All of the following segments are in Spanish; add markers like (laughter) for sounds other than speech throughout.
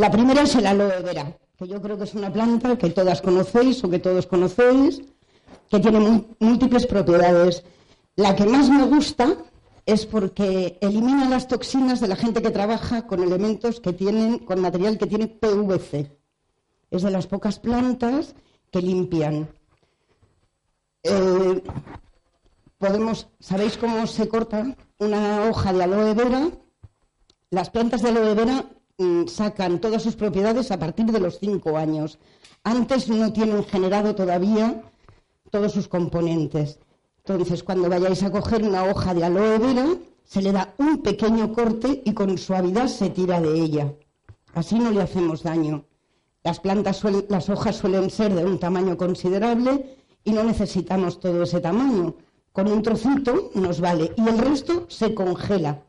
La primera es el aloe vera, que yo creo que es una planta que todas conocéis o que todos conocéis, que tiene múltiples propiedades. La que más me gusta es porque elimina las toxinas de la gente que trabaja con elementos que tienen, con material que tiene PVC. Es de las pocas plantas que limpian. Eh, podemos, ¿sabéis cómo se corta una hoja de aloe vera? Las plantas de aloe vera sacan todas sus propiedades a partir de los cinco años. Antes no tienen generado todavía todos sus componentes. Entonces, cuando vayáis a coger una hoja de aloe vera, se le da un pequeño corte y con suavidad se tira de ella. Así no le hacemos daño. Las plantas, las hojas suelen ser de un tamaño considerable y no necesitamos todo ese tamaño. Con un trocito nos vale y el resto se congela.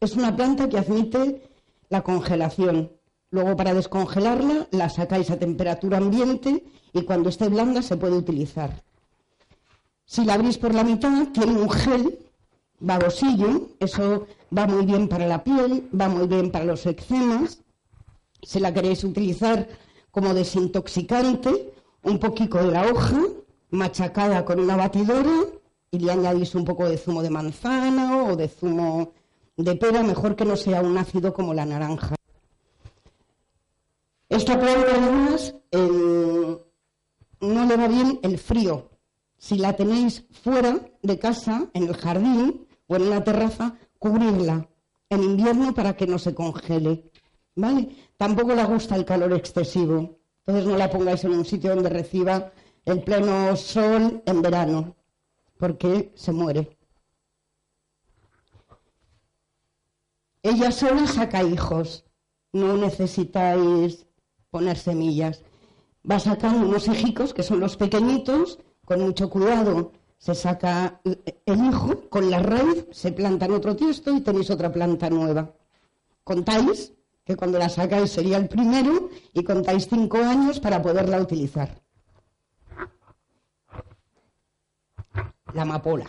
Es una planta que admite la congelación. Luego para descongelarla la sacáis a temperatura ambiente y cuando esté blanda se puede utilizar. Si la abrís por la mitad, tiene un gel babosillo, eso va muy bien para la piel, va muy bien para los eczemas. Si la queréis utilizar como desintoxicante, un poquito de la hoja machacada con una batidora y le añadís un poco de zumo de manzana o de zumo de pera, mejor que no sea un ácido como la naranja. Esta planta además no le va bien el frío. Si la tenéis fuera de casa, en el jardín o en una terraza, cubrirla en invierno para que no se congele. ¿Vale? Tampoco le gusta el calor excesivo. Entonces no la pongáis en un sitio donde reciba el pleno sol en verano, porque se muere. Ella sola saca hijos, no necesitáis poner semillas. Va sacando unos hijicos, que son los pequeñitos, con mucho cuidado. Se saca el hijo, con la raíz se planta en otro tiesto y tenéis otra planta nueva. Contáis que cuando la sacáis sería el primero y contáis cinco años para poderla utilizar. La amapola.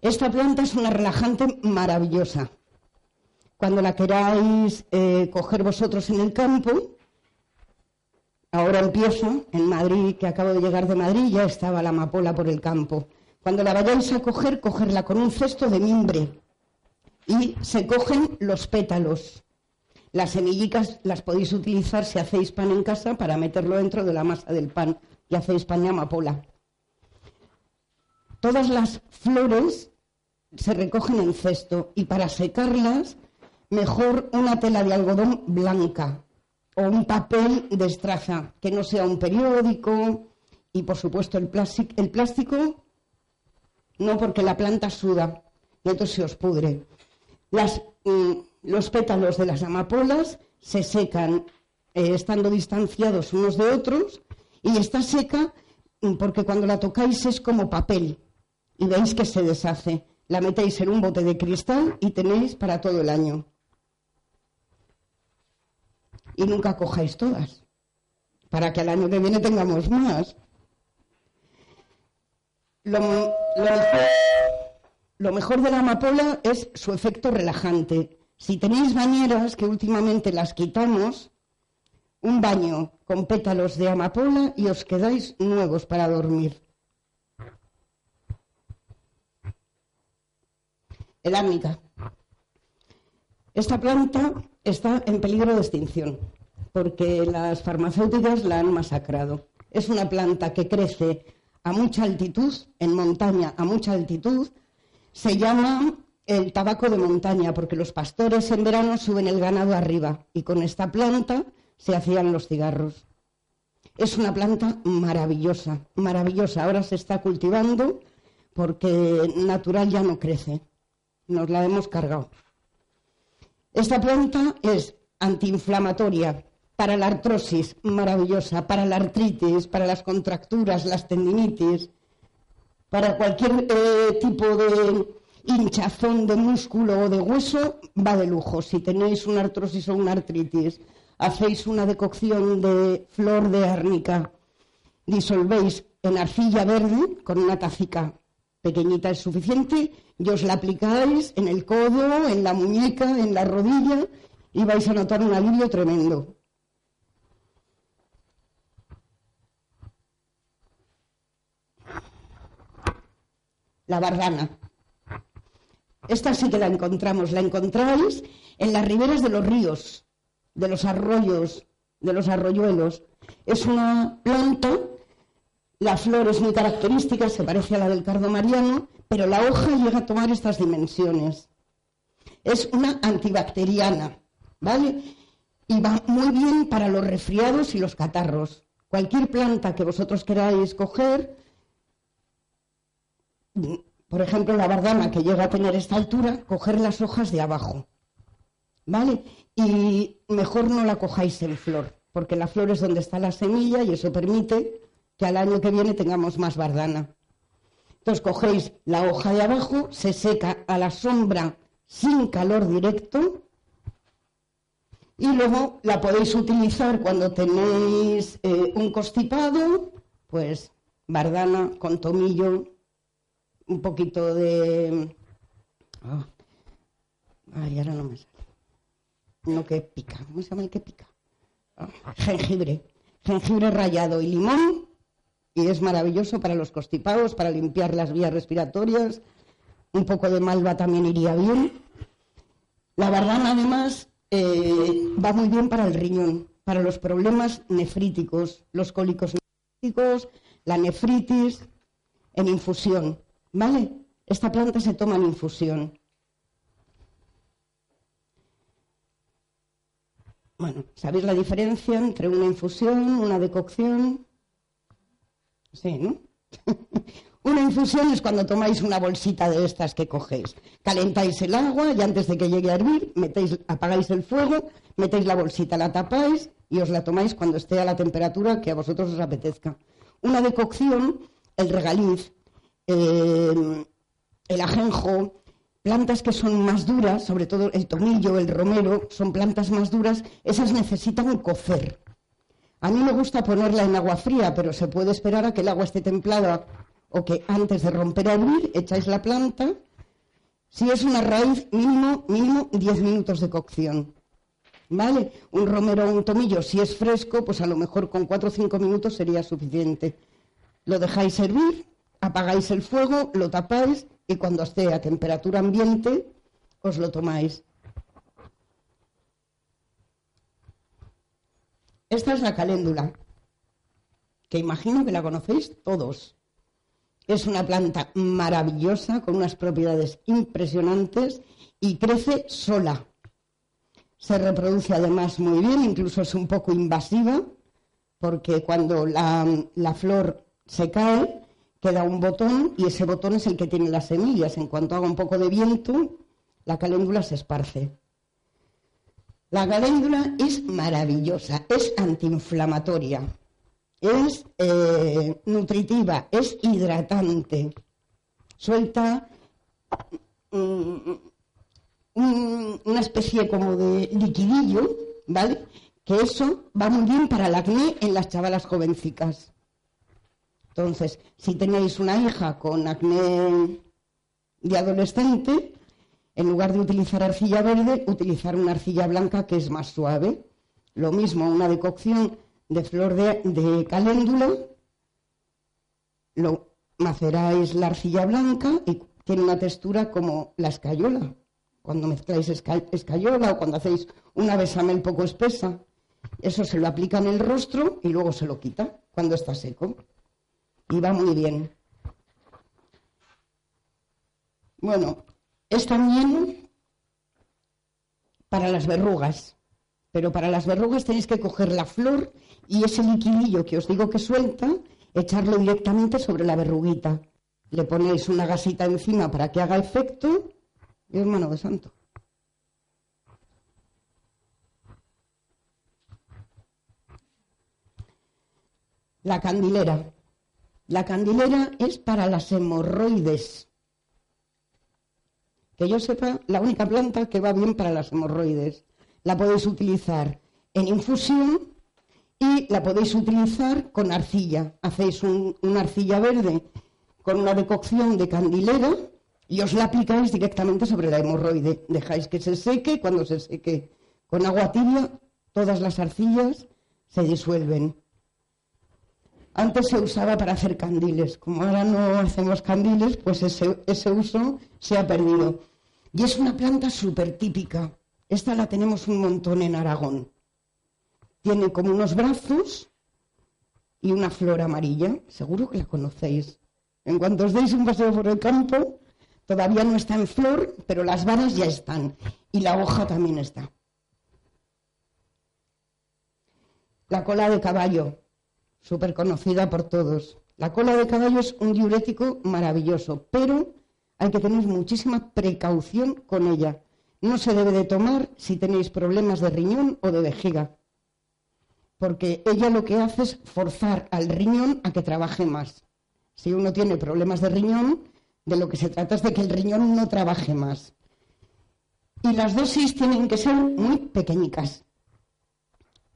Esta planta es una relajante maravillosa. Cuando la queráis eh, coger vosotros en el campo, ahora empiezo en Madrid, que acabo de llegar de Madrid, ya estaba la amapola por el campo. Cuando la vayáis a coger, cogerla con un cesto de mimbre y se cogen los pétalos. Las semillitas las podéis utilizar si hacéis pan en casa para meterlo dentro de la masa del pan y hacéis pan de amapola. Todas las flores se recogen en cesto y para secarlas mejor una tela de algodón blanca o un papel de estraza, que no sea un periódico y por supuesto el, plástico, no porque la planta suda y entonces se os pudre. Mm, los pétalos de las amapolas se secan eh, estando distanciados unos de otros y está seca mm, porque cuando la tocáis es como papel y veis que se deshace la metéis en un bote de cristal y tenéis para todo el año. Y nunca cojáis todas, para que al año que viene tengamos más. Lo, lo mejor de la amapola es su efecto relajante. Si tenéis bañeras, que últimamente las quitamos, un baño con pétalos de amapola y os quedáis nuevos para dormir. El. Esta planta está en peligro de extinción porque las farmacéuticas la han masacrado. Es una planta que crece a mucha altitud, en montaña a mucha altitud. Se llama el tabaco de montaña porque los pastores en verano suben el ganado arriba y con esta planta se hacían los cigarros. Es una planta maravillosa, maravillosa. Ahora se está cultivando porque natural ya no crece. Nos la hemos cargado. Esta planta es antiinflamatoria, para la artrosis, maravillosa, para la artritis, para las contracturas, las tendinitis, para cualquier eh, tipo de hinchazón de músculo o de hueso, va de lujo. Si tenéis una artrosis o una artritis, hacéis una decocción de flor de árnica, disolvéis en arcilla verde con una tacica pequeñita es suficiente y os la aplicáis en el codo, en la muñeca, en la rodilla y vais a notar un alivio tremendo. la bardana. Esta sí que la encontramos, la encontráis en las riberas de los ríos, de los arroyos, de los arroyuelos. Es una planta, la flor es muy característica, se parece a la del cardo mariano, pero la hoja llega a tomar estas dimensiones. Es una antibacteriana, ¿vale? Y va muy bien para los resfriados y los catarros. Cualquier planta que vosotros queráis coger, por ejemplo, la bardana que llega a tener esta altura, coger las hojas de abajo. ¿Vale? Y mejor no la cojáis en flor, porque la flor es donde está la semilla y eso permite que al año que viene tengamos más bardana. Entonces cogéis la hoja de abajo, se seca a la sombra sin calor directo y luego la podéis utilizar cuando tenéis eh, un constipado, pues bardana con tomillo, un poquito de... Oh. Ay, ahora no me sale. No que pica. ¿Cómo se llama el que pica? Oh, jengibre. Jengibre rallado y limón. Y es maravilloso para los constipados, para limpiar las vías respiratorias. Un poco de malva también iría bien. La bardana, además, eh, va muy bien para el riñón, para los problemas nefríticos, los cólicos nefríticos, la nefritis, en infusión. ¿Vale? Esta planta se toma en infusión. Bueno, ¿sabéis la diferencia entre una infusión, una decocción? Sí, ¿no? (laughs) una infusión es cuando tomáis una bolsita de estas que cogéis. Calentáis el agua y antes de que llegue a hervir, metéis, apagáis el fuego, metéis la bolsita, la tapáis y os la tomáis cuando esté a la temperatura que a vosotros os apetezca. Una decocción, el regaliz, eh, el ajenjo, plantas que son más duras, sobre todo el tomillo, el romero, son plantas más duras, esas necesitan cocer. A mí me gusta ponerla en agua fría, pero se puede esperar a que el agua esté templada o que antes de romper a hervir echáis la planta. Si es una raíz, mínimo, mínimo 10 minutos de cocción. ¿Vale? Un romero o un tomillo, si es fresco, pues a lo mejor con 4 o 5 minutos sería suficiente. Lo dejáis hervir, apagáis el fuego, lo tapáis y cuando esté a temperatura ambiente os lo tomáis. Esta es la caléndula, que imagino que la conocéis todos. Es una planta maravillosa, con unas propiedades impresionantes y crece sola. Se reproduce además muy bien, incluso es un poco invasiva, porque cuando la, la flor se cae, queda un botón y ese botón es el que tiene las semillas. En cuanto haga un poco de viento, la caléndula se esparce. La caléndula es maravillosa, es antiinflamatoria, es eh, nutritiva, es hidratante, suelta mm, una especie como de liquidillo, ¿vale? Que eso va muy bien para el acné en las chavalas jovencicas. Entonces, si tenéis una hija con acné de adolescente, en lugar de utilizar arcilla verde, utilizar una arcilla blanca que es más suave. Lo mismo, una decocción de flor de, caléndula, lo maceráis la arcilla blanca y tiene una textura como la escayola. Cuando mezcláis escayola o cuando hacéis una besamel poco espesa, eso se lo aplica en el rostro y luego se lo quita cuando está seco. Y va muy bien. Bueno, es también para las verrugas, pero para las verrugas tenéis que coger la flor y ese liquidillo que os digo que suelta, echarlo directamente sobre la verruguita. Le ponéis una gasita encima para que haga efecto y hermano de santo. La candilera. La candilera es para las hemorroides. Que yo sepa, la única planta que va bien para las hemorroides. La podéis utilizar en infusión y la podéis utilizar con arcilla. Hacéis una arcilla verde con una decocción de candilera y os la aplicáis directamente sobre la hemorroide. Dejáis que se seque, cuando se seque con agua tibia, todas las arcillas se disuelven. Antes se usaba para hacer candiles. Como ahora no hacemos candiles, pues ese, uso se ha perdido. Y es una planta súper típica. Esta la tenemos un montón en Aragón. Tiene como unos brazos y una flor amarilla. Seguro que la conocéis. En cuanto os deis un paseo por el campo, todavía no está en flor, pero las varas ya están. Y la hoja también está. La cola de caballo súper conocida por todos. La cola de caballo es un diurético maravilloso, pero hay que tener muchísima precaución con ella. No se debe de tomar si tenéis problemas de riñón o de vejiga, porque ella lo que hace es forzar al riñón a que trabaje más. Si uno tiene problemas de riñón, de lo que se trata es de que el riñón no trabaje más. Y las dosis tienen que ser muy pequeñicas.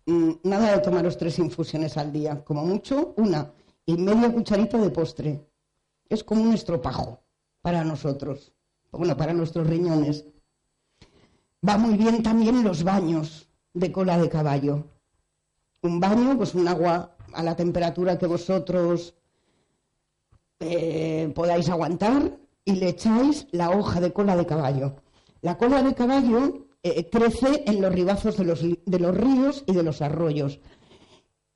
Mm, nada de tomaros tres infusiones al día, como mucho una y media cucharita de postre. Es como un estropajo para nosotros, bueno, para nuestros riñones. Va muy bien también los baños de cola de caballo. Un baño, pues un agua a la temperatura que vosotros eh, podáis aguantar y le echáis la hoja de cola de caballo. La cola de caballo eh, crece en los ribazos de los, de los ríos y de los arroyos.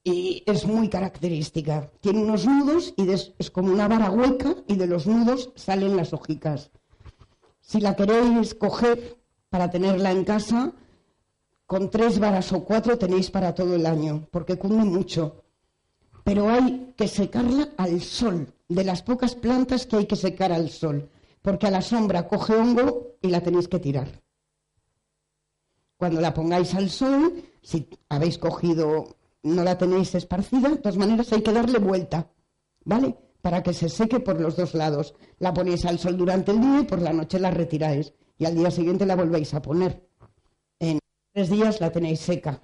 Y es muy característica. Tiene unos nudos y es como una vara hueca y de los nudos salen las hojicas. Si la queréis coger para tenerla en casa, con tres varas o cuatro tenéis para todo el año, porque cunde mucho. Pero hay que secarla al sol, de las pocas plantas que hay que secar al sol, porque a la sombra coge hongo y la tenéis que tirar. Cuando la pongáis al sol, si habéis cogido, no la tenéis esparcida, de todas maneras hay que darle vuelta, ¿vale? Para que se seque por los dos lados. La ponéis al sol durante el día y por la noche la retiráis. Y al día siguiente la volvéis a poner. En tres días la tenéis seca.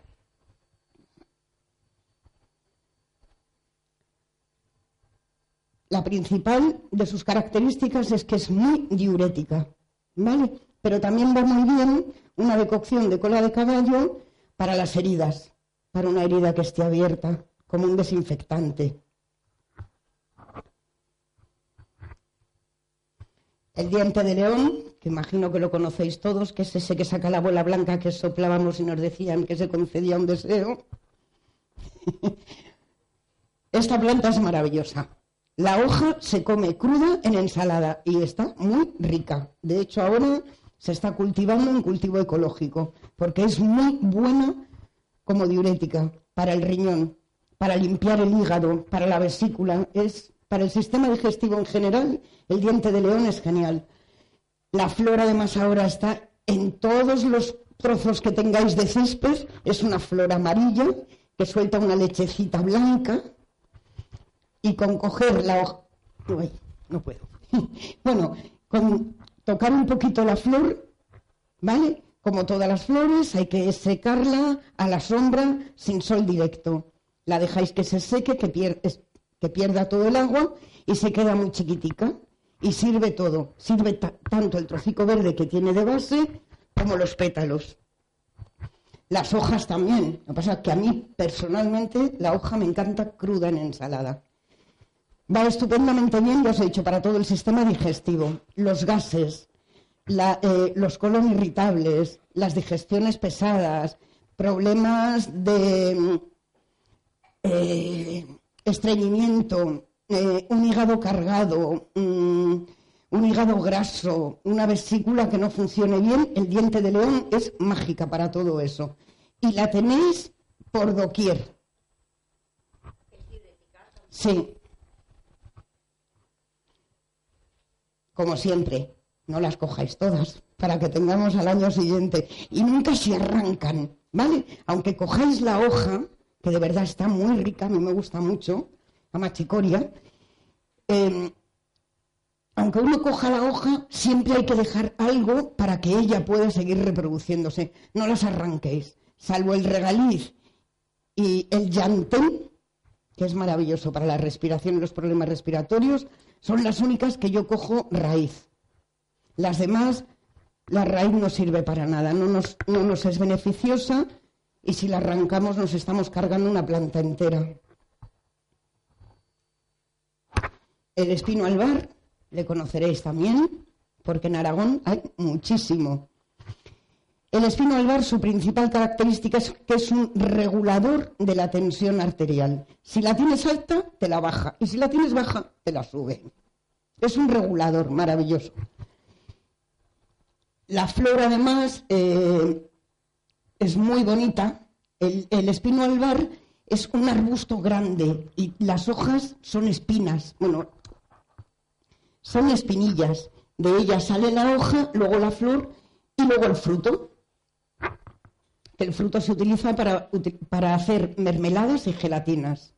La principal de sus características es que es muy diurética, ¿vale? Pero también va muy bien una decocción de cola de caballo para las heridas, para una herida que esté abierta, como un desinfectante. El diente de león, que imagino que lo conocéis todos, que es ese que saca la bola blanca que soplábamos y nos decían que se concedía un deseo. (laughs) Esta planta es maravillosa. La hoja se come cruda en ensalada y está muy rica. De hecho, ahora se está cultivando en cultivo ecológico, porque es muy buena como diurética para el riñón, para limpiar el hígado, para la vesícula, es para el sistema digestivo en general, el diente de león es genial. La flor además ahora está en todos los trozos que tengáis de césped, es una flor amarilla que suelta una lechecita blanca y con coger la hoja... no puedo. (laughs) bueno, con tocar un poquito la flor, ¿vale? Como todas las flores, hay que secarla a la sombra sin sol directo. La dejáis que se seque, que, pierda todo el agua y se queda muy chiquitica. Y sirve todo. Sirve tanto el trocico verde que tiene de base como los pétalos. Las hojas también. Lo que pasa es que a mí personalmente la hoja me encanta cruda en ensalada. Va estupendamente bien, ya os he dicho, para todo el sistema digestivo. Los gases, eh, los colon irritables, las digestiones pesadas, problemas de eh, estreñimiento, eh, un hígado cargado, mm, un hígado graso, una vesícula que no funcione bien, el diente de león es mágica para todo eso. Y la tenéis por doquier. Sí. Como siempre, no las cojáis todas para que tengamos al año siguiente. Y nunca se arrancan, ¿vale? Aunque cojáis la hoja, que de verdad está muy rica, a mí me gusta mucho, la machicoria, em, aunque uno coja la hoja, siempre hay que dejar algo para que ella pueda seguir reproduciéndose. No las arranquéis, salvo el regaliz y el llantén, que es maravilloso para la respiración y los problemas respiratorios, son las únicas que yo cojo raíz. Las demás, la raíz no sirve para nada, no nos, no nos es beneficiosa y si la arrancamos nos estamos cargando una planta entera. El espino albar le conoceréis también, porque en Aragón hay muchísimo. El espino albar, su principal característica es que es un regulador de la tensión arterial. Si la tienes alta, te la baja, y si la tienes baja, te la sube. Es un regulador maravilloso. La flor, además, eh, es muy bonita. El, el espino albar es un arbusto grande y las hojas son espinas. Bueno, son espinillas. De ellas sale la hoja, luego la flor y luego el fruto. El fruto se utiliza para, hacer mermeladas y gelatinas.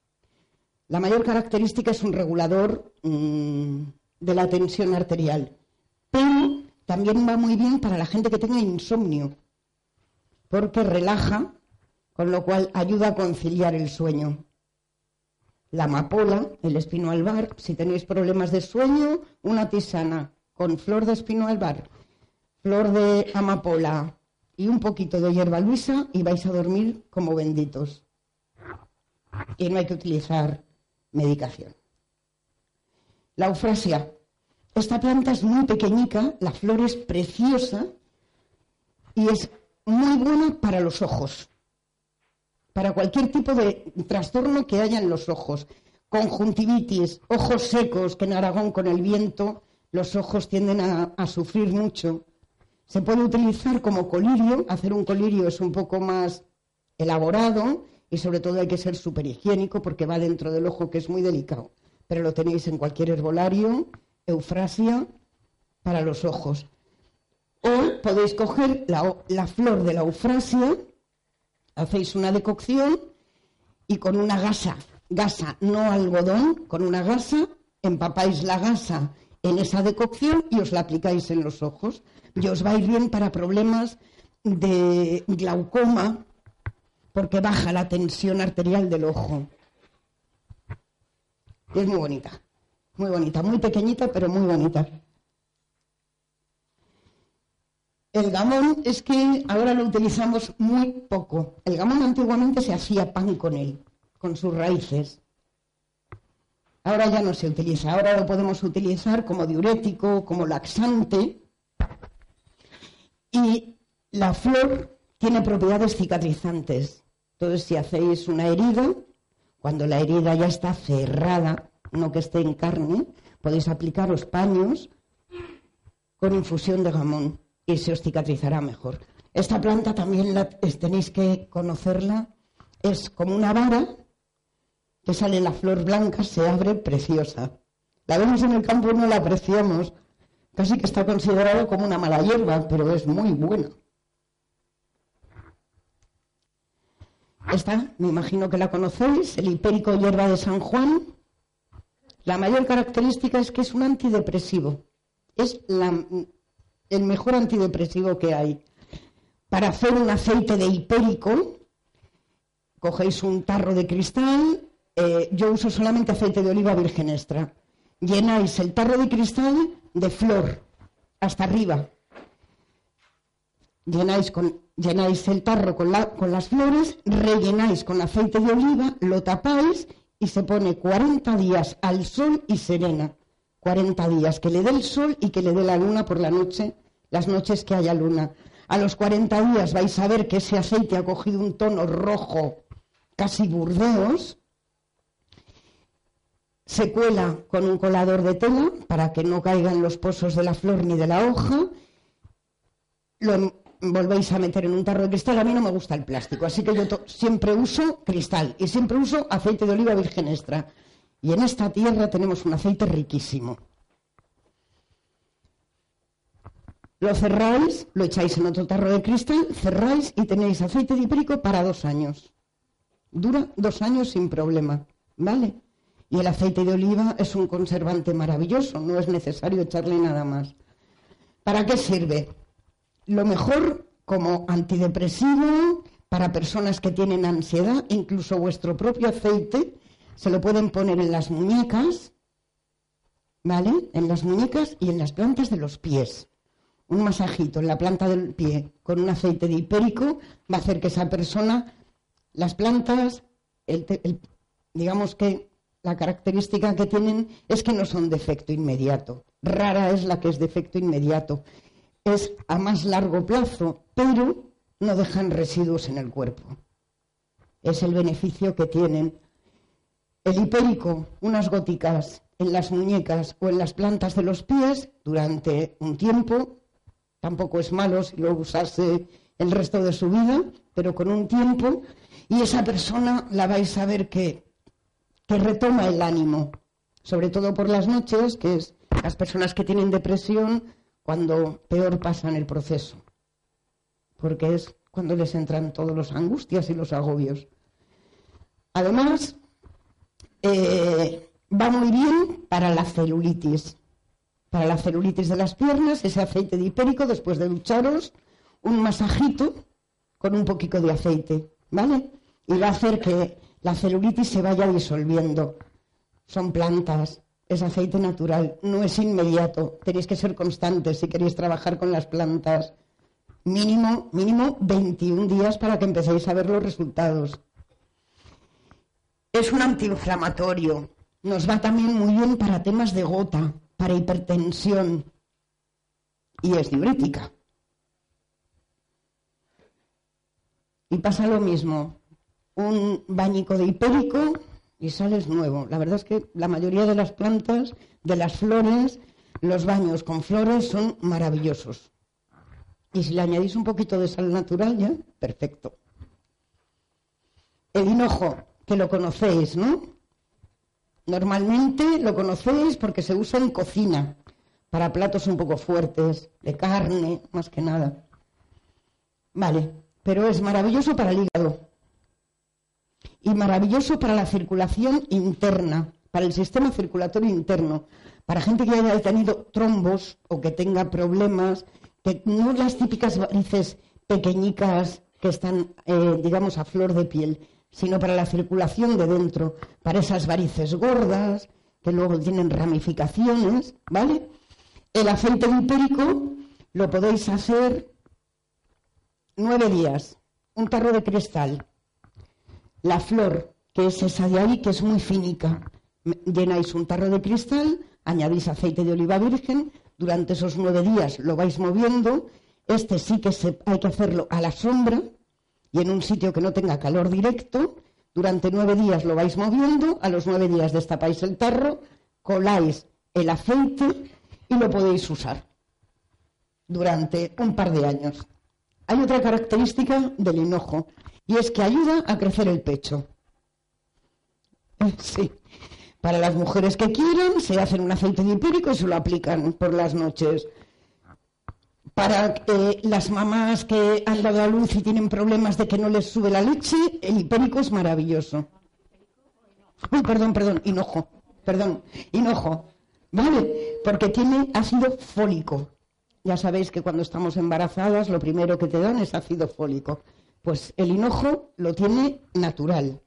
La mayor característica es un regulador mm, de la tensión arterial, pero también va muy bien para la gente que tenga insomnio, porque relaja, con lo cual ayuda a conciliar el sueño la amapola, el espino albar. Si tenéis problemas de sueño, una tisana con flor de espino albar, flor de amapola y un poquito de hierba luisa y vais a dormir como benditos. Y no hay que utilizar medicación. La eufrasia. Esta planta es muy pequeñica, la flor es preciosa y es muy buena para los ojos para cualquier tipo de trastorno que haya en los ojos. Conjuntivitis, ojos secos, que en Aragón con el viento los ojos tienden a, sufrir mucho. Se puede utilizar como colirio, hacer un colirio es un poco más elaborado y sobre todo hay que ser súper higiénico porque va dentro del ojo que es muy delicado. Pero lo tenéis en cualquier herbolario, eufrasia, para los ojos. O podéis coger la, la flor de la eufrasia, hacéis una decocción y con una gasa, gasa, no algodón, con una gasa, empapáis la gasa en esa decocción y os la aplicáis en los ojos. Y os va a ir bien para problemas de glaucoma, porque baja la tensión arterial del ojo. es muy bonita, muy bonita, muy pequeñita, pero muy bonita. El gamón es que ahora lo utilizamos muy poco. El gamón antiguamente se hacía pan con él, con sus raíces. Ahora ya no se utiliza. Ahora lo podemos utilizar como diurético, como laxante. Y la flor tiene propiedades cicatrizantes. Entonces, si hacéis una herida, cuando la herida ya está cerrada, no que esté en carne, podéis aplicaros paños con infusión de gamón y se os cicatrizará mejor. Esta planta también la, tenéis que conocerla. Es como una vara que sale la flor blanca, se abre preciosa. La vemos en el campo y no la apreciamos. Casi que está considerado como una mala hierba, pero es muy buena. Esta, me imagino que la conocéis, el hipérico hierba de San Juan. La mayor característica es que es un antidepresivo. Es la, el mejor antidepresivo que hay. Para hacer un aceite de hipérico, cogéis un tarro de cristal, eh, yo uso solamente aceite de oliva virgen extra. Llenáis el tarro de cristal de flor hasta arriba. Llenáis con el tarro con, con las flores, rellenáis con aceite de oliva, lo tapáis y se pone 40 días al sol y serena. 40 días, que le dé el sol y que le dé la luna por la noche, las noches que haya luna. A los 40 días vais a ver que ese aceite ha cogido un tono rojo, casi burdeos. Se cuela con un colador de tela para que no caigan los pozos de la flor ni de la hoja. Lo volvéis a meter en un tarro de cristal. A mí no me gusta el plástico, así que yo siempre uso cristal y siempre uso aceite de oliva virgen extra. Y en esta tierra tenemos un aceite riquísimo. Lo cerráis, lo echáis en otro tarro de cristal, cerráis y tenéis aceite de hipérico para dos años. Dura dos años sin problema, ¿vale? Y el aceite de oliva es un conservante maravilloso, no es necesario echarle nada más. ¿Para qué sirve? lo mejor como antidepresivo para personas que tienen ansiedad, incluso vuestro propio aceite, se lo pueden poner en las muñecas, ¿vale? En las muñecas y en las plantas de los pies. Un masajito en la planta del pie con un aceite de hipérico va a hacer que esa persona, las plantas, digamos que la característica que tienen es que no son de efecto inmediato. Rara es la que es de efecto inmediato es a más largo plazo, pero no dejan residuos en el cuerpo. Es el beneficio que tienen. El hipérico, unas góticas en las muñecas o en las plantas de los pies durante un tiempo, tampoco es malo si lo usase el resto de su vida, pero con un tiempo, y esa persona la vais a ver que, retoma el ánimo, sobre todo por las noches, que es las personas que tienen depresión, cuando peor pasan el proceso, porque es cuando les entran todos los angustias y los agobios. Además, eh, va muy bien para la celulitis. Para la celulitis de las piernas, ese aceite de hipérico, después de ducharos, un masajito con un poquito de aceite, ¿vale? Y va a hacer que la celulitis se vaya disolviendo. Son plantas es aceite natural, no es inmediato. Tenéis que ser constantes si queréis trabajar con las plantas. Mínimo, mínimo 21 días para que empecéis a ver los resultados. Es un antiinflamatorio. Nos va también muy bien para temas de gota, para hipertensión. Y es diurética. Y pasa lo mismo. Un bañico de hipérico y sales nuevo. La verdad es que la mayoría de las plantas, de las flores, los baños con flores son maravillosos. Y si le añadís un poquito de sal natural ya, perfecto. El hinojo, que lo conocéis, ¿no? Normalmente lo conocéis porque se usa en cocina, para platos un poco fuertes, de carne, más que nada. Vale, pero es maravilloso para el hígado y maravilloso para la circulación interna, para el sistema circulatorio interno, para gente que haya tenido trombos o que tenga problemas, que no las típicas varices pequeñicas que están, eh, digamos, a flor de piel, sino para la circulación de dentro, para esas varices gordas, que luego tienen ramificaciones, ¿vale? El aceite hipérico lo podéis hacer nueve días, un tarro de cristal, la flor, que es esa de ahí, que es muy finica. Llenáis un tarro de cristal, añadís aceite de oliva virgen, durante esos nueve días lo vais moviendo. Este sí que hay que hacerlo a la sombra y en un sitio que no tenga calor directo. Durante nueve días lo vais moviendo, a los nueve días destapáis el tarro, coláis el aceite y lo podéis usar durante un par de años. Hay otra característica del hinojo y es que ayuda a crecer el pecho. (laughs) Sí. Para las mujeres que quieran, se hacen un aceite de hipérico y se lo aplican por las noches. Para eh, las mamás que han dado a luz y tienen problemas de que no les sube la leche, el hipérico es maravilloso. Uy, perdón, perdón, hinojo. Perdón, hinojo. Vale, porque tiene ácido fólico. Ya sabéis que cuando estamos embarazadas lo primero que te dan es ácido fólico. Pues el hinojo lo tiene natural.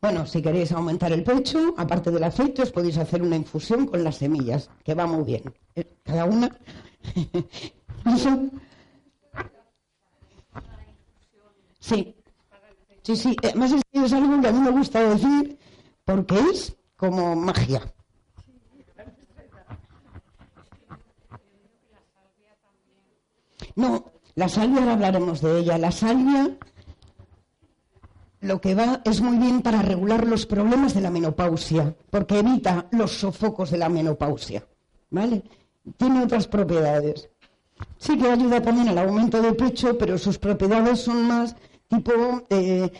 Bueno, si queréis aumentar el pecho, aparte del aceite, os podéis hacer una infusión con las semillas, que va muy bien. Eh, cada una. (laughs) sí. Sí, sí. Además es algo que a mí me gusta decir porque es como magia. No, la salvia ahora hablaremos de ella. La salvia lo que va es muy bien para regular los problemas de la menopausia, porque evita los sofocos de la menopausia. ¿Vale? Tiene otras propiedades. Sí que ayuda también al aumento de pecho, pero sus propiedades son más tipo eh,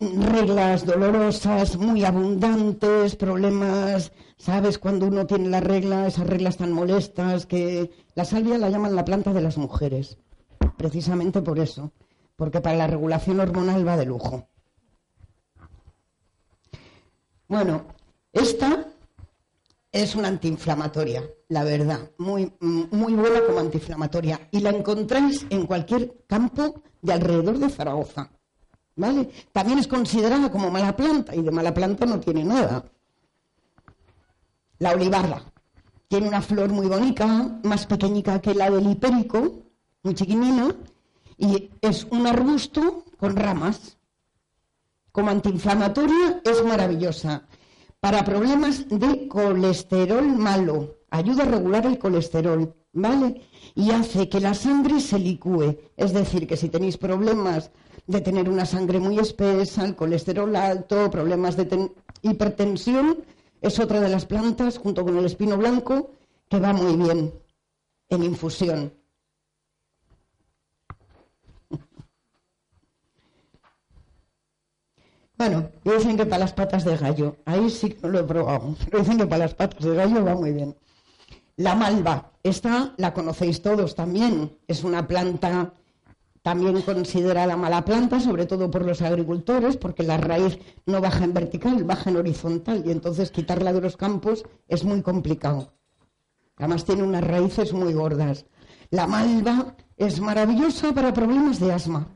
reglas dolorosas, muy abundantes, problemas, ¿sabes? Cuando uno tiene la regla, esas reglas tan molestas, que la salvia la llaman la planta de las mujeres, precisamente por eso, porque para la regulación hormonal va de lujo. Bueno, esta es una antiinflamatoria, la verdad, muy, muy buena como antiinflamatoria. Y la encontráis en cualquier campo de alrededor de Zaragoza. ¿Vale? También es considerada como mala planta y de mala planta no tiene nada. La olivarda tiene una flor muy bonita, más pequeñica que la del hipérico, muy chiquinina, y es un arbusto con ramas como antiinflamatoria es maravillosa. Para problemas de colesterol malo, ayuda a regular el colesterol, ¿vale? Y hace que la sangre se licúe. Es decir, que si tenéis problemas de tener una sangre muy espesa, el colesterol alto, problemas de hipertensión, es otra de las plantas, junto con el espino blanco, que va muy bien en infusión. (laughs) Bueno, dicen que para las patas de gallo, ahí sí que lo he probado, (laughs) pero dicen que para las patas de gallo va muy bien. La malva, esta la conocéis todos también, es una planta también considerada mala planta, sobre todo por los agricultores, porque la raíz no baja en vertical, baja en horizontal, y entonces quitarla de los campos es muy complicado. Además tiene unas raíces muy gordas. La malva es maravillosa para problemas de asma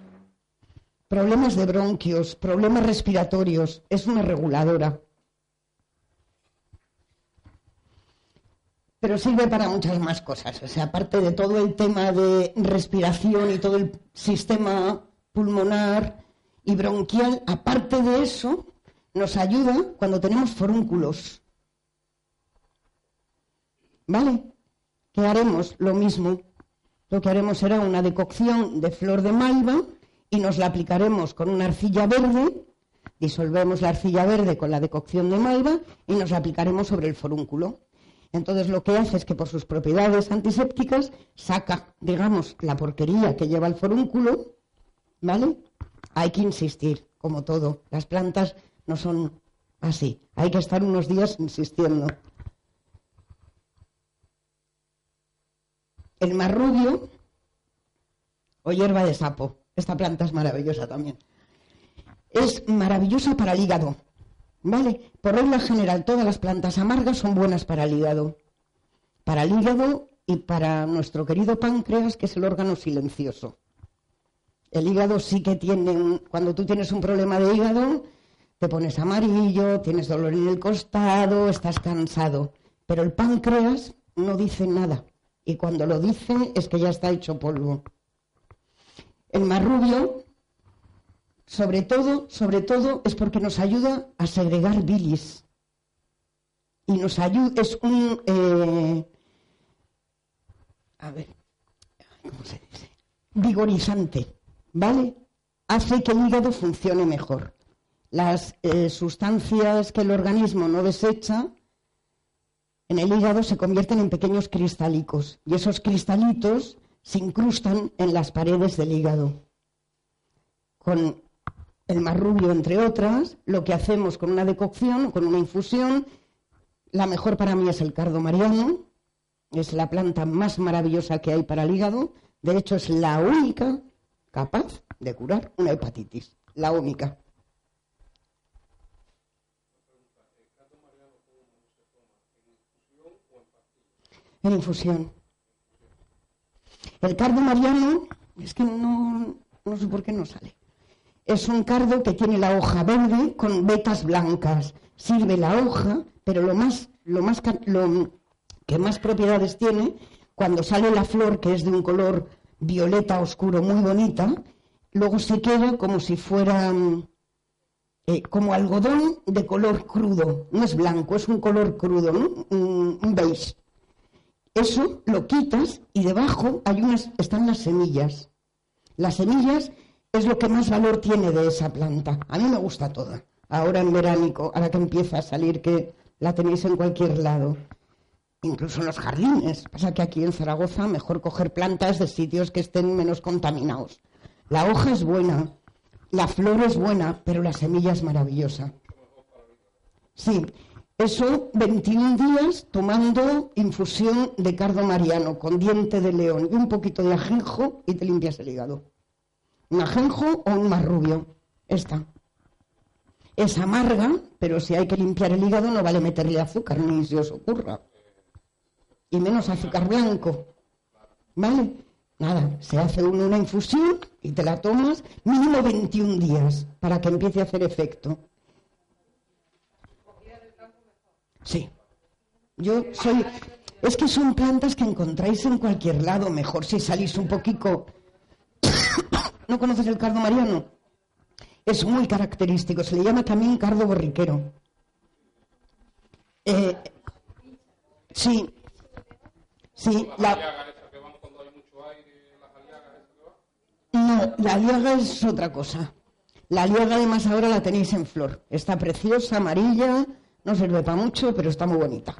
problemas de bronquios, problemas respiratorios, es una reguladora. Pero sirve para muchas más cosas. O sea, aparte de todo el tema de respiración y todo el sistema pulmonar y bronquial, aparte de eso, nos ayuda cuando tenemos forúnculos. ¿Vale? ¿Qué haremos? Lo mismo. Lo que haremos será una decocción de flor de malva y nos la aplicaremos con una arcilla verde, disolvemos la arcilla verde con la decocción de malva y nos la aplicaremos sobre el forúnculo. Entonces lo que hace es que por sus propiedades antisépticas saca, digamos, la porquería que lleva el forúnculo, ¿vale? Hay que insistir, como todo. Las plantas no son así. Hay que estar unos días insistiendo. El marrubio o hierba de sapo. Esta planta es maravillosa también. Es maravillosa para el hígado. ¿Vale? Por regla general, todas las plantas amargas son buenas para el hígado. Para el hígado y para nuestro querido páncreas, que es el órgano silencioso. El hígado sí que tiene, cuando tú tienes un problema de hígado, te pones amarillo, tienes dolor en el costado, estás cansado. Pero el páncreas no dice nada. Y cuando lo dice es que ya está hecho polvo. El marrubio, sobre todo, sobre todo, es porque nos ayuda a segregar bilis. Y nos ayuda, es un, eh, a ver, ¿cómo se dice? Vigorizante, ¿vale? Hace que el hígado funcione mejor. Las eh, sustancias que el organismo no desecha en el hígado se convierten en pequeños cristálicos y esos cristalitos se incrustan en las paredes del hígado. Con el marrubio, entre otras, lo que hacemos con una decocción, con una infusión, la mejor para mí es el cardo mariano, es la planta más maravillosa que hay para el hígado, de hecho es la única capaz de curar una hepatitis, la única. En infusión. El cardo mariano, es que no, no sé por qué no sale. Es un cardo que tiene la hoja verde con vetas blancas. Sirve la hoja, pero lo más, lo más, lo que más propiedades tiene, cuando sale la flor, que es de un color violeta oscuro muy bonita, luego se queda como si fuera mm, eh, como algodón de color crudo. No es blanco, es un color crudo, un beige. Eso lo quitas y debajo hay unas, están las semillas. Las semillas es lo que más valor tiene de esa planta. A mí me gusta toda. Ahora en veránico, ahora que empieza a salir, que la tenéis en cualquier lado. Incluso en los jardines. Pasa que aquí en Zaragoza mejor coger plantas de sitios que estén menos contaminados. La hoja es buena, la flor es buena, pero la semilla es maravillosa. Sí, eso 21 días tomando infusión de cardo mariano con diente de león y un poquito de ajenjo y te limpias el hígado. Un ajenjo o un marrubio. Esta. Es amarga, pero si hay que limpiar el hígado no vale meterle azúcar, ni si os ocurra. Y menos azúcar blanco. ¿Vale? Nada, se hace una infusión y te la tomas mínimo 21 días para que empiece a hacer efecto. Sí. Yo soy. Es que son plantas que encontráis en cualquier lado, mejor si salís un poquito. ¿No conoces el cardo mariano? Es muy característico, se le llama también cardo borriquero. Eh, sí, sí, la... No, la aliaga es otra cosa. La aliaga además ahora la tenéis en flor. Está preciosa, amarilla, no sirve para mucho, pero está muy bonita.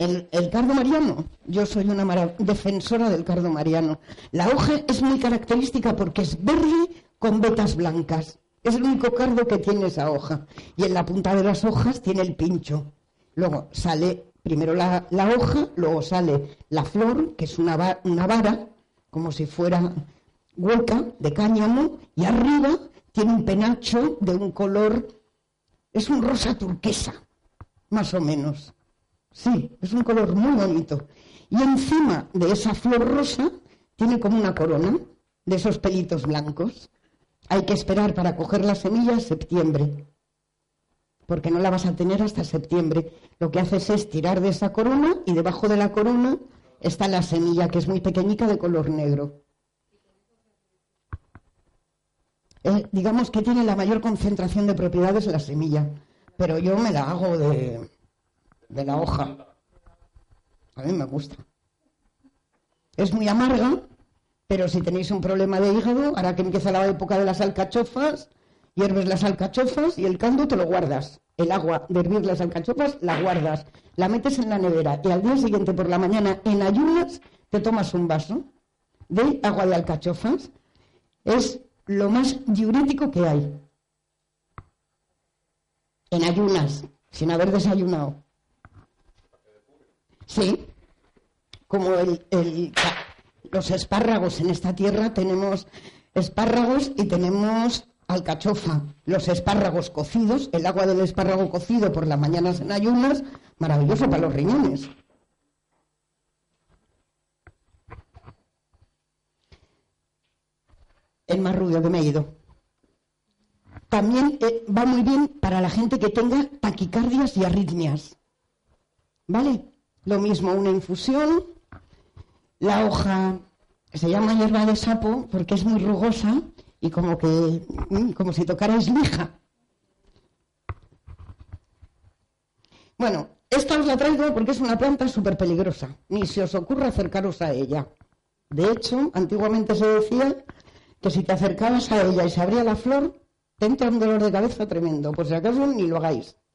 El, cardo mariano, yo soy una defensora del cardo mariano. La hoja es muy característica porque es verde con vetas blancas. Es el único cardo que tiene esa hoja. Y en la punta de las hojas tiene el pincho. Luego sale primero la, hoja, luego sale la flor, que es una, una vara, como si fuera hueca de cáñamo, y arriba tiene un penacho de un color, es un rosa turquesa, más o menos. Sí, es un color muy bonito. Y encima de esa flor rosa tiene como una corona de esos pelitos blancos. Hay que esperar para coger la semilla septiembre, porque no la vas a tener hasta septiembre. Lo que haces es tirar de esa corona y debajo de la corona está la semilla, que es muy pequeñita de color negro. Eh, digamos que tiene la mayor concentración de propiedades la semilla, pero yo me la hago de, de la hoja. A mí me gusta. Es muy amarga, pero si tenéis un problema de hígado, ahora que empieza la época de las alcachofas, hierves las alcachofas y el caldo te lo guardas. El agua de hervir las alcachofas la guardas, la metes en la nevera y al día siguiente por la mañana en ayunas te tomas un vaso de agua de alcachofas. Es lo más diurético que hay. En ayunas, sin haber desayunado. Sí, como los espárragos en esta tierra tenemos espárragos y tenemos alcachofa, los espárragos cocidos, el agua del espárrago cocido por las mañanas en ayunas, maravilloso para los riñones. el más rubio que me he ido. También eh, va muy bien para la gente que tenga taquicardias y arritmias. ¿Vale? Lo mismo, una infusión, la hoja se llama hierba de sapo porque es muy rugosa y como que, mm, como si tocarais lija. Bueno, esta os la traigo porque es una planta súper peligrosa. Ni se os ocurra acercaros a ella. De hecho, antiguamente se decía que si te acercabas a ella y se abría la flor, te entra un dolor de cabeza tremendo. Por si acaso, ni lo hagáis. (laughs)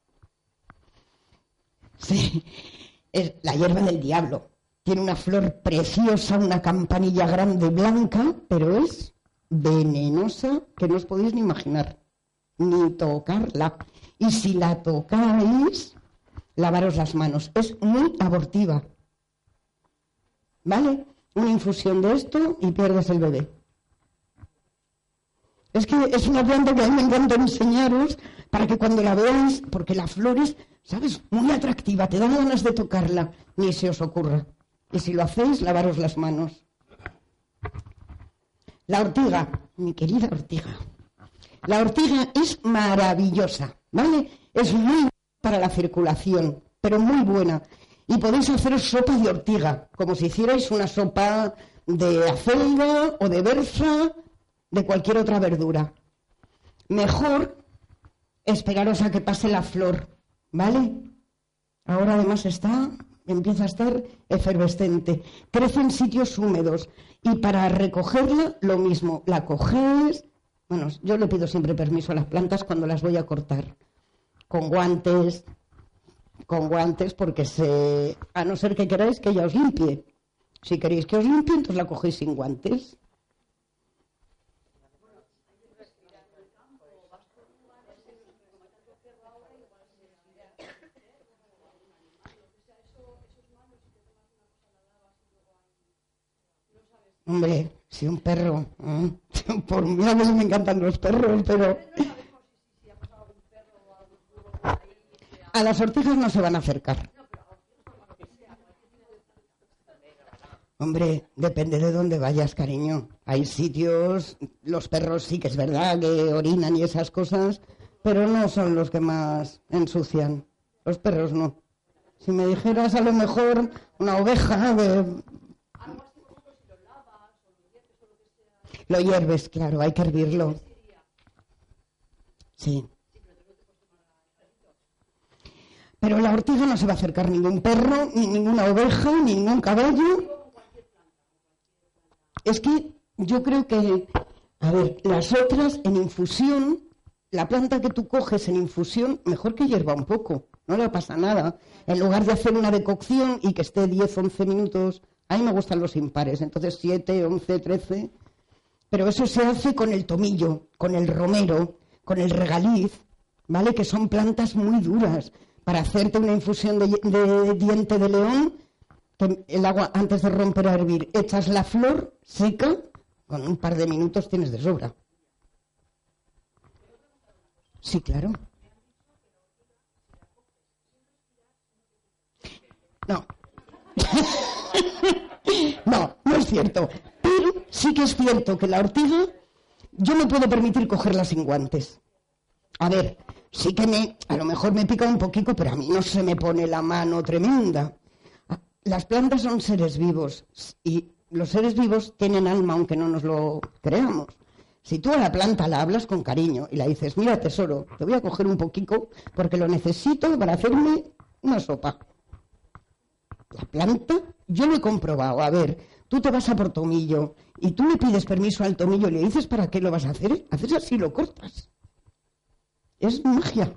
Sí, es la hierba del diablo. Tiene una flor preciosa, una campanilla grande blanca, pero es venenosa que no os podéis ni imaginar, ni tocarla. Y si la tocáis, lavaros las manos. Es muy abortiva. ¿Vale? Una infusión de esto y pierdes el bebé. Es que es una planta que a mí me encanta enseñaros para que cuando la veáis, porque la flor es, ¿sabes?, muy atractiva, te dan ganas de tocarla, ni se os ocurra. Y si lo hacéis, lavaros las manos. La ortiga, mi querida ortiga. La ortiga es maravillosa, ¿vale? Es muy para la circulación, pero muy buena. Y podéis hacer sopa de ortiga, como si hicierais una sopa de acelga o de berza, de cualquier otra verdura. Mejor esperaros a que pase la flor, ¿vale? Ahora además está, empieza a estar efervescente. Crece en sitios húmedos y para recogerla lo mismo, la cogéis, bueno, yo le pido siempre permiso a las plantas cuando las voy a cortar, con guantes, con guantes porque se, a no ser que queráis que ella os limpie. Si queréis que os limpie, entonces la cogéis sin guantes. Hombre, si un perro, ¿eh? (laughs) por mí a veces me encantan los perros, pero a las ortigas no se van a acercar. Hombre, depende de dónde vayas, cariño. Hay sitios, los perros sí que es verdad que orinan y esas cosas, pero no son los que más ensucian. Los perros no. Si me dijeras a lo mejor una oveja Lo hierves, claro, hay que hervirlo. Sí. Pero la ortiga no se va a acercar ningún perro, ni ninguna oveja, ni ningún caballo. Es que yo creo que, a ver, las otras en infusión, la planta que tú coges en infusión, mejor que hierva un poco, no le pasa nada. En lugar de hacer una decocción y que esté 10, 11 minutos, a mí me gustan los impares, entonces 7, 11, 13 pero eso se hace con el tomillo, con el romero, con el regaliz, ¿vale? Que son plantas muy duras. Para hacerte una infusión de, diente de león, el agua antes de romper a hervir, echas la flor seca, con un par de minutos tienes de sobra. Sí, claro. No. (laughs) no, no es cierto. Sí que es cierto que la ortiga yo me puedo permitir cogerla sin guantes. A ver, sí que me, a lo mejor me pica un poquito, pero a mí no se me pone la mano tremenda. Las plantas son seres vivos y los seres vivos tienen alma, aunque no nos lo creamos. Si tú a la planta la hablas con cariño y la dices, mira tesoro, te voy a coger un poquito porque lo necesito para hacerme una sopa. La planta, yo lo he comprobado. A ver, Tú te vas a por tomillo y tú le pides permiso al tomillo y le dices para qué lo vas a hacer. Haces así, lo cortas. Es magia.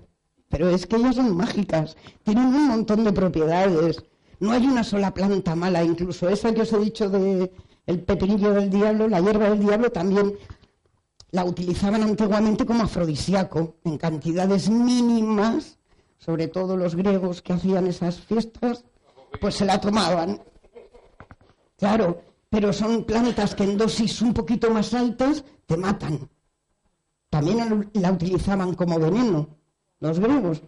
Pero es que ellas son mágicas. Tienen un montón de propiedades. No hay una sola planta mala. Incluso esa que os he dicho de el pepinillo del diablo, la hierba del diablo, también la utilizaban antiguamente como afrodisíaco en cantidades mínimas. Sobre todo los griegos que hacían esas fiestas, pues se la tomaban Claro, pero son plantas que en dosis un poquito más altas te matan. También la utilizaban como veneno los griegos.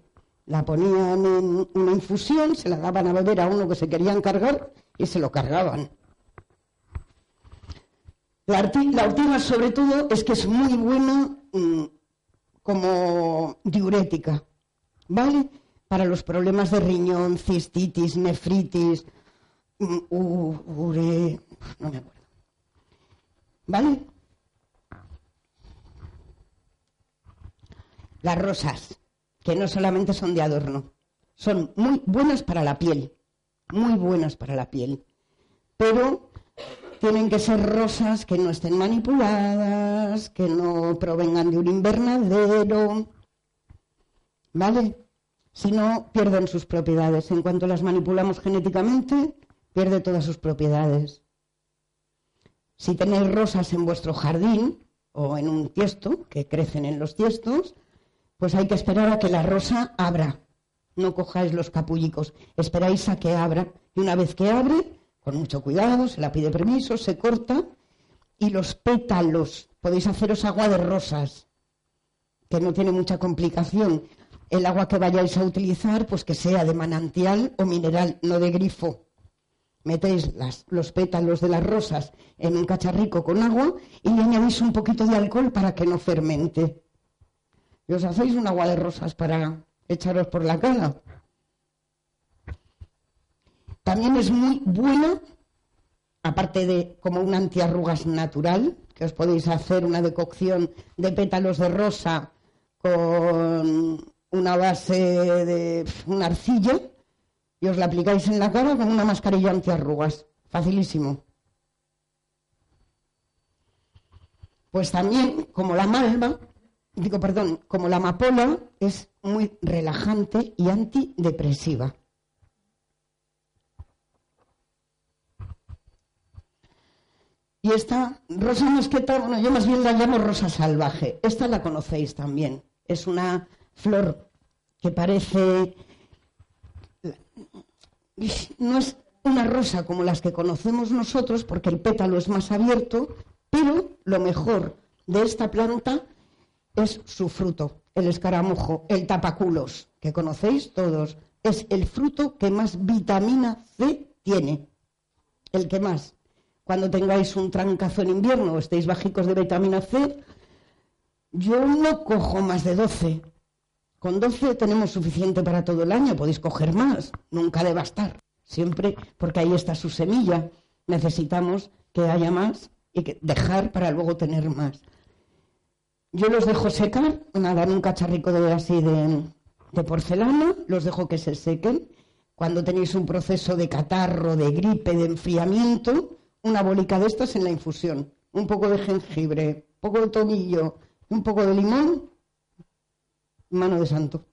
La ponían en una infusión, se la daban a beber a uno que se querían cargar y se lo cargaban. La, ortiga, sobre todo, es que es muy buena mm, como diurética, ¿vale? Para los problemas de riñón, cistitis, nefritis, Ure, no me acuerdo. ¿Vale? Las rosas, que no solamente son de adorno, son muy buenas para la piel, muy buenas para la piel, pero tienen que ser rosas que no estén manipuladas, que no provengan de un invernadero, ¿vale? Si no, pierden sus propiedades. En cuanto las manipulamos genéticamente, pierde todas sus propiedades. Si tenéis rosas en vuestro jardín o en un tiesto, que crecen en los tiestos, pues hay que esperar a que la rosa abra. No cojáis los capullicos, esperáis a que abra. Y una vez que abre, con mucho cuidado, se la pide permiso, se corta y los pétalos, podéis haceros agua de rosas, que no tiene mucha complicación. El agua que vayáis a utilizar, pues que sea de manantial o mineral, no de grifo metéis los pétalos de las rosas en un cacharrico con agua y le añadís un poquito de alcohol para que no fermente. Y os hacéis un agua de rosas para echaros por la cara. También es muy buena, aparte de como un antiarrugas natural, que os podéis hacer una decocción de pétalos de rosa con una base de una arcilla y os la aplicáis en la cara con una mascarilla antiarrugas. Facilísimo. Pues también, como la malva, digo, perdón, como la amapola es muy relajante y antidepresiva. Y esta rosa mosqueta, bueno, yo más bien la llamo rosa salvaje. Esta la conocéis también. Es una flor que parece no es una rosa como las que conocemos nosotros, porque el pétalo es más abierto, pero lo mejor de esta planta es su fruto, el escaramujo, el tapaculos, que conocéis todos. Es el fruto que más vitamina C tiene, el que más. Cuando tengáis un trancazo en invierno o estéis bajicos de vitamina C, yo no cojo más de 12, con 12 tenemos suficiente para todo el año, podéis coger más, nunca debe bastar. Siempre, porque ahí está su semilla, necesitamos que haya más y que dejar para luego tener más. Yo los dejo secar, nada, en un cacharrico de así de, porcelana, los dejo que se sequen. Cuando tenéis un proceso de catarro, de gripe, de enfriamiento, una bolica de estas en la infusión, un poco de jengibre, un poco de tomillo, un poco de limón mano de santo.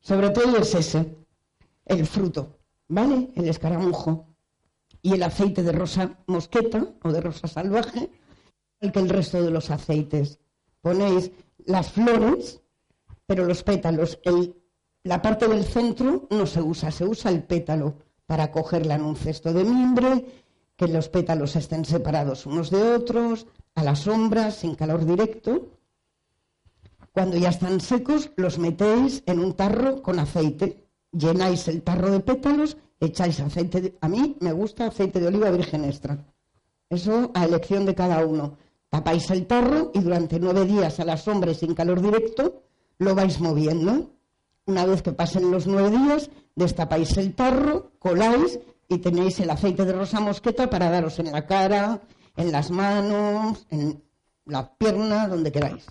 Sobre todo es ese, el fruto, ¿vale? El escaramujo y el aceite de rosa mosqueta o de rosa salvaje, el que el resto de los aceites. Ponéis las flores, pero los pétalos, la parte del centro no se usa, se usa el pétalo para cogerla en un cesto de mimbre, que los pétalos estén separados unos de otros, a la sombra, sin calor directo, cuando ya están secos, los metéis en un tarro con aceite. Llenáis el tarro de pétalos, echáis aceite. A mí me gusta aceite de oliva virgen extra. Eso a elección de cada uno. Tapáis el tarro y durante nueve días a la sombra y sin calor directo lo vais moviendo. Una vez que pasen los nueve días, destapáis el tarro, coláis y tenéis el aceite de rosa mosqueta para daros en la cara, en las manos, en la pierna, donde queráis.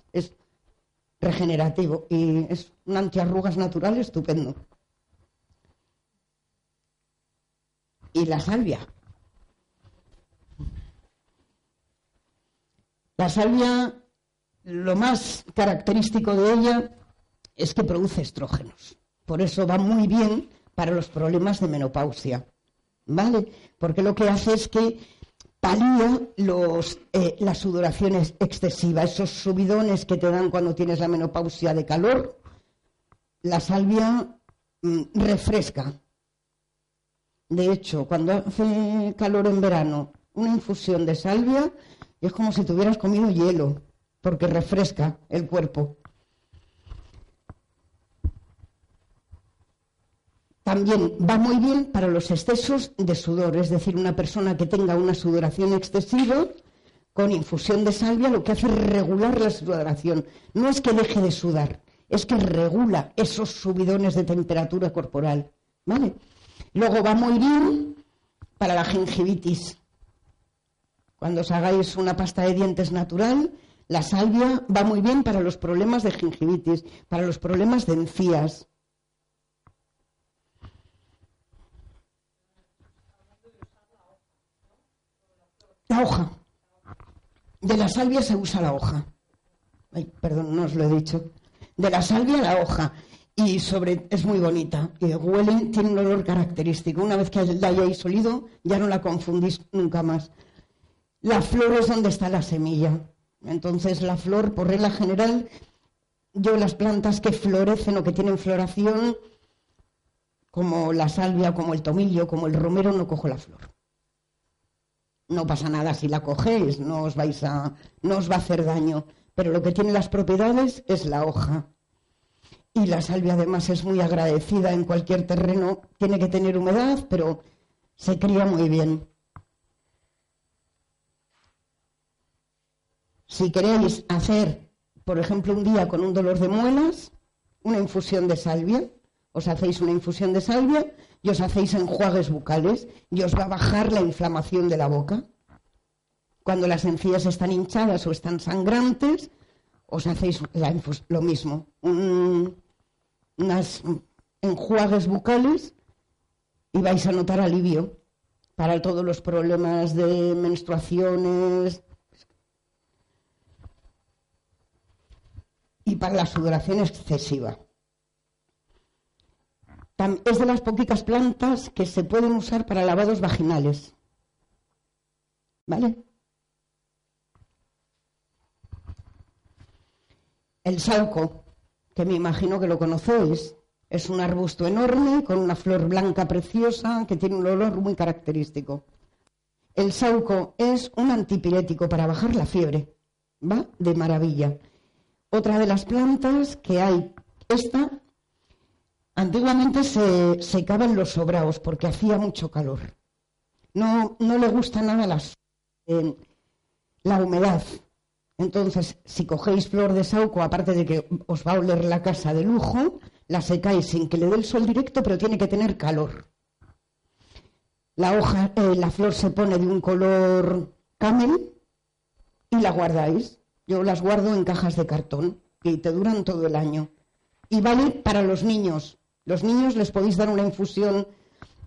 Regenerativo y es un antiarrugas natural estupendo. Y la salvia. La salvia, lo más característico de ella es que produce estrógenos. Por eso va muy bien para los problemas de menopausia. ¿Vale? Porque lo que hace es que palía los, eh, la sudoración excesiva, esos subidones que te dan cuando tienes la menopausia de calor. La salvia mm, refresca. De hecho, cuando hace calor en verano, una infusión de salvia es como si tuvieras comido hielo, porque refresca el cuerpo. También va muy bien para los excesos de sudor, es decir, una persona que tenga una sudoración excesiva con infusión de salvia lo que hace es regular la sudoración. No es que deje de sudar, es que regula esos subidones de temperatura corporal. ¿Vale? Luego va muy bien para la gingivitis. Cuando os hagáis una pasta de dientes natural, la salvia va muy bien para los problemas de gingivitis, para los problemas de encías. La hoja. De la salvia se usa la hoja. Ay, perdón, no os lo he dicho. De la salvia la hoja. Y sobre, es muy bonita. Y huele, tiene un olor característico. Una vez que la hayáis olido, ya no la confundís nunca más. La flor es donde está la semilla. Entonces, la flor, por regla general, yo las plantas que florecen o que tienen floración, como la salvia, como el tomillo, como el romero, no cojo la flor no pasa nada si la cogéis, no os vais a, no os va a hacer daño. Pero lo que tiene las propiedades es la hoja. y la salvia además es muy agradecida en cualquier terreno. Tiene que tener humedad, pero se cría muy bien. Si queréis hacer, por ejemplo, un día con un dolor de muelas, una infusión de salvia, os hacéis una infusión de salvia y os hacéis enjuagues bucales y os va a bajar la inflamación de la boca. Cuando las encías están hinchadas o están sangrantes, os hacéis lo mismo, unas enjuagues bucales y vais a notar alivio para todos los problemas de menstruaciones y para la sudoración excesiva. Es de las poquitas plantas que se pueden usar para lavados vaginales. ¿Vale? El sauco, que me imagino que lo conocéis, es un arbusto enorme con una flor blanca preciosa que tiene un olor muy característico. El sauco es un antipirético para bajar la fiebre. Va de maravilla. Otra de las plantas que hay, esta, antiguamente se secaba en los sobraos porque hacía mucho calor. No, no le gusta nada las, eh, la humedad. Entonces, si cogéis flor de sauco, aparte de que os va a oler la casa de lujo, la secáis sin que le dé el sol directo, pero tiene que tener calor. La hoja, eh, la flor se pone de un color camel y la guardáis. Yo las guardo en cajas de cartón y te duran todo el año. Y vale para los niños. Los niños les podéis dar una infusión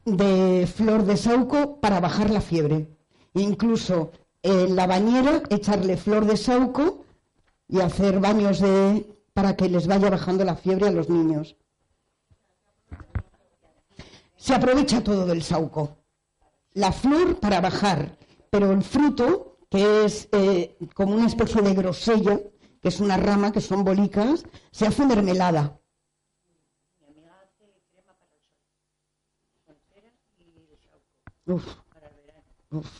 de flor de sauco para bajar la fiebre. Incluso en la bañera echarle flor de sauco y hacer baños de para que les vaya bajando la fiebre a los niños. Se aprovecha todo del sauco. La flor para bajar, pero el fruto, que es eh, como una especie de grosella, que es una rama, que son bolicas, se hace mermelada. Uf, uf.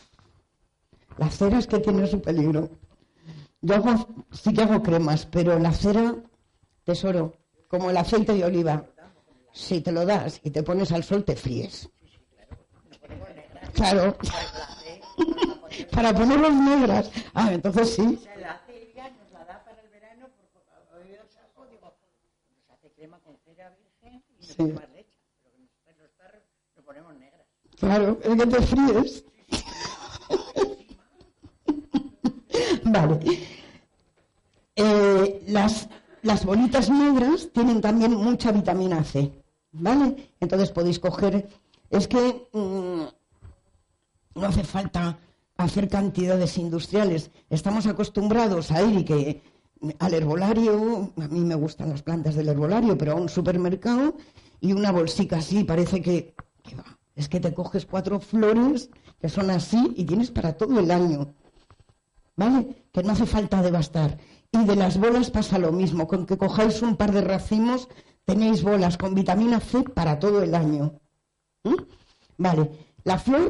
La cera es que tiene su peligro. Yo sí que hago cremas, pero la cera, tesoro, como el aceite de oliva, si te lo das y te pones al sol, te fríes. Claro. (laughs) para ponerlos negras. Ah, entonces sí. Sí. Claro, es que te fríes. Vale. Eh, las, las bolitas negras tienen también mucha vitamina C, ¿vale? Entonces podéis coger, es que mm, no hace falta hacer cantidades industriales. Estamos acostumbrados a ir y que al herbolario, a mí me gustan las plantas del herbolario, pero a un supermercado y una bolsica así, parece que, que va. Es que te coges cuatro flores que son así y tienes para todo el año. ¿vale? Que no hace falta devastar. Y de las bolas pasa lo mismo, con que cojáis un par de racimos, tenéis bolas con vitamina C para todo el año. Vale, la flor